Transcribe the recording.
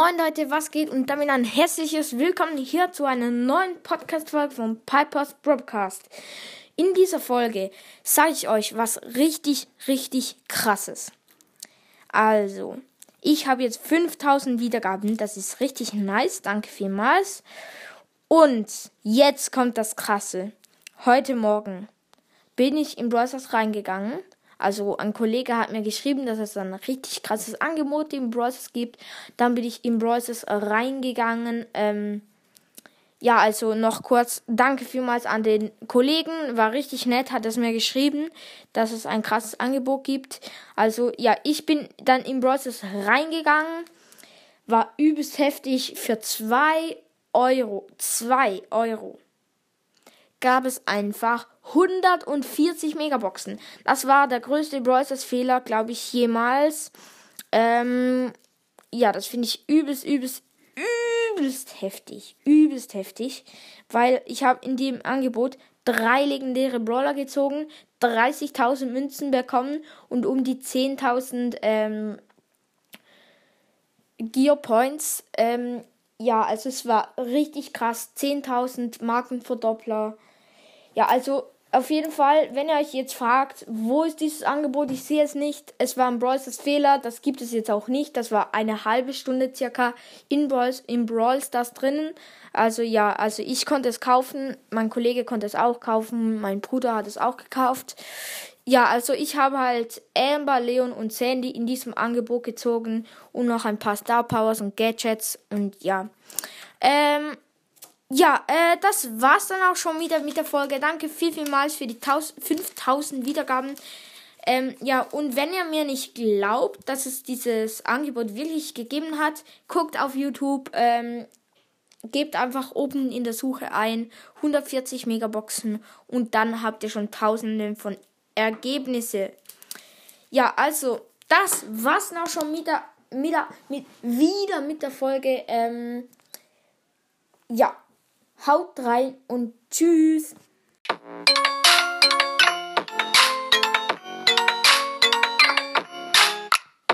Moin Leute, was geht? Und damit ein herzliches Willkommen hier zu einer neuen Podcast-Folge von Pipers Broadcast. In dieser Folge sage ich euch was richtig, richtig krasses. Also, ich habe jetzt 5000 Wiedergaben, das ist richtig nice, danke vielmals. Und jetzt kommt das Krasse. Heute Morgen bin ich in Browsers reingegangen also ein Kollege hat mir geschrieben, dass es ein richtig krasses Angebot im Brawlers gibt. Dann bin ich in Brawlers reingegangen. Ähm, ja, also noch kurz danke vielmals an den Kollegen. War richtig nett, hat es mir geschrieben, dass es ein krasses Angebot gibt. Also ja, ich bin dann in Brawlers reingegangen. War übelst heftig für 2 Euro. 2 Euro gab es einfach 140 Megaboxen. Das war der größte Brawlers Fehler, glaube ich, jemals. Ähm, ja, das finde ich übelst, übelst, übelst heftig. Übelst heftig. Weil ich habe in dem Angebot drei legendäre Brawler gezogen, 30.000 Münzen bekommen und um die 10.000 ähm, Gear-Points. Ähm, ja, also es war richtig krass. 10.000 Markenverdoppler. Ja, also auf jeden Fall, wenn ihr euch jetzt fragt, wo ist dieses Angebot, ich sehe es nicht. Es war ein Brawls Fehler, das gibt es jetzt auch nicht. Das war eine halbe Stunde circa in Brawls, in Brawl Stars drinnen. Also ja, also ich konnte es kaufen, mein Kollege konnte es auch kaufen, mein Bruder hat es auch gekauft. Ja, also ich habe halt Amber, Leon und Sandy in diesem Angebot gezogen und noch ein paar Star Powers und Gadgets und ja. Ähm, ja, äh, das war's dann auch schon wieder mit der Folge. Danke viel, vielmals für die 5000 Wiedergaben. Ähm, ja, und wenn ihr mir nicht glaubt, dass es dieses Angebot wirklich gegeben hat, guckt auf YouTube, ähm, gebt einfach oben in der Suche ein 140 Megaboxen und dann habt ihr schon tausende von Ergebnisse. Ja, also, das war's dann auch schon wieder, wieder, mit, wieder mit der Folge. Ähm, ja. Haut rein und tschüss.